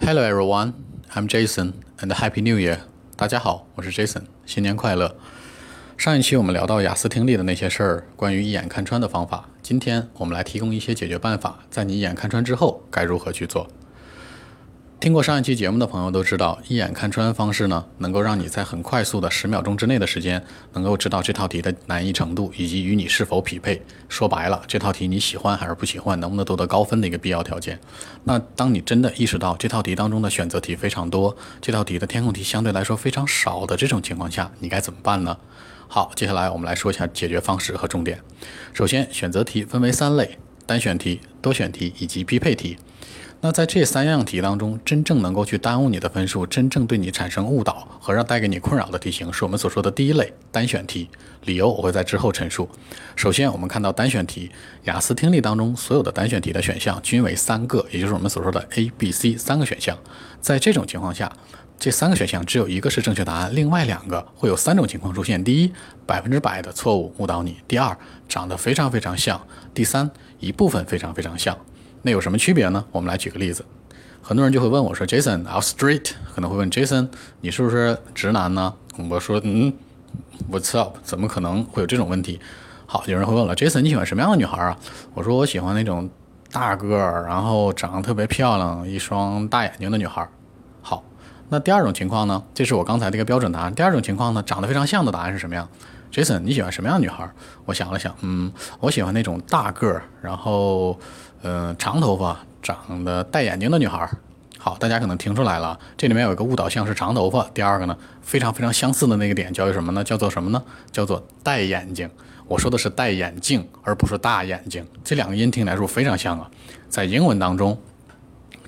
Hello everyone, I'm Jason, and Happy New Year. 大家好，我是 Jason，新年快乐。上一期我们聊到雅思听力的那些事儿，关于一眼看穿的方法。今天我们来提供一些解决办法，在你一眼看穿之后该如何去做。听过上一期节目的朋友都知道，一眼看穿方式呢，能够让你在很快速的十秒钟之内的时间，能够知道这套题的难易程度以及与你是否匹配。说白了，这套题你喜欢还是不喜欢，能不能夺得高分的一个必要条件。那当你真的意识到这套题当中的选择题非常多，这套题的填空题相对来说非常少的这种情况下，你该怎么办呢？好，接下来我们来说一下解决方式和重点。首先，选择题分为三类：单选题、多选题以及匹配题。那在这三样题当中，真正能够去耽误你的分数，真正对你产生误导和让带给你困扰的题型，是我们所说的第一类单选题。理由我会在之后陈述。首先，我们看到单选题，雅思听力当中所有的单选题的选项均为三个，也就是我们所说的 A、B、C 三个选项。在这种情况下，这三个选项只有一个是正确答案，另外两个会有三种情况出现：第一，百分之百的错误误导你；第二，长得非常非常像；第三，一部分非常非常像。那有什么区别呢？我们来举个例子，很多人就会问我说：“Jason，I'm straight。”可能会问 Jason，你是不是直男呢？我说：“嗯，What's up？怎么可能会有这种问题？”好，有人会问了：“Jason，你喜欢什么样的女孩啊？”我说：“我喜欢那种大个儿，然后长得特别漂亮，一双大眼睛的女孩。”好，那第二种情况呢？这是我刚才的一个标准答案。第二种情况呢，长得非常像的答案是什么样？Jason，你喜欢什么样的女孩？我想了想，嗯，我喜欢那种大个儿，然后。嗯，长头发、长得戴眼睛的女孩。好，大家可能听出来了，这里面有一个误导项是长头发。第二个呢，非常非常相似的那个点叫做什么呢？叫做什么呢？叫做戴眼镜。我说的是戴眼镜，而不是大眼睛。这两个音听来说非常像啊。在英文当中，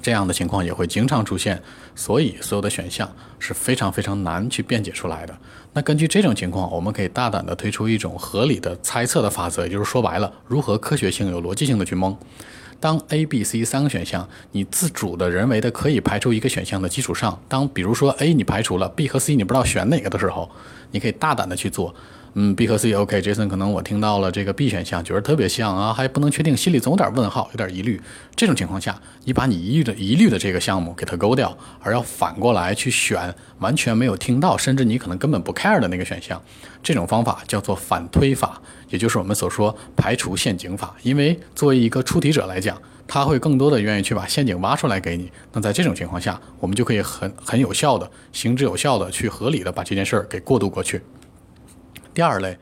这样的情况也会经常出现，所以所有的选项是非常非常难去辩解出来的。那根据这种情况，我们可以大胆的推出一种合理的猜测的法则，也就是说白了，如何科学性、有逻辑性的去蒙。当 A、B、C 三个选项，你自主的、人为的可以排除一个选项的基础上，当比如说 A 你排除了，B 和 C 你不知道选哪个的时候，你可以大胆的去做。嗯，B 和 C OK，Jason 可能我听到了这个 B 选项，觉得特别像啊，还不能确定，心里总有点问号，有点疑虑。这种情况下，你把你疑虑的疑虑的这个项目给它勾掉，而要反过来去选完全没有听到，甚至你可能根本不 care 的那个选项。这种方法叫做反推法，也就是我们所说排除陷阱法。因为作为一个出题者来讲，他会更多的愿意去把陷阱挖出来给你。那在这种情况下，我们就可以很很有效的、行之有效的去合理的把这件事儿给过渡过去。第二类，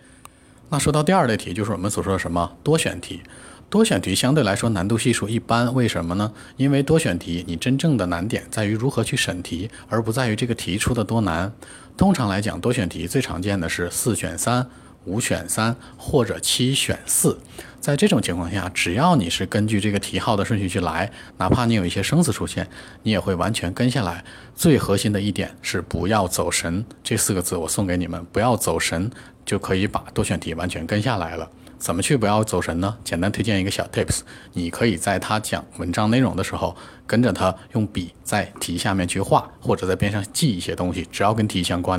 那说到第二类题，就是我们所说的什么多选题。多选题相对来说难度系数一般，为什么呢？因为多选题你真正的难点在于如何去审题，而不在于这个题出的多难。通常来讲，多选题最常见的是四选三、五选三或者七选四。在这种情况下，只要你是根据这个题号的顺序去来，哪怕你有一些生词出现，你也会完全跟下来。最核心的一点是不要走神，这四个字我送给你们，不要走神，就可以把多选题完全跟下来了。怎么去不要走神呢？简单推荐一个小 tips，你可以在他讲文章内容的时候，跟着他用笔在题下面去画，或者在边上记一些东西，只要跟题相关。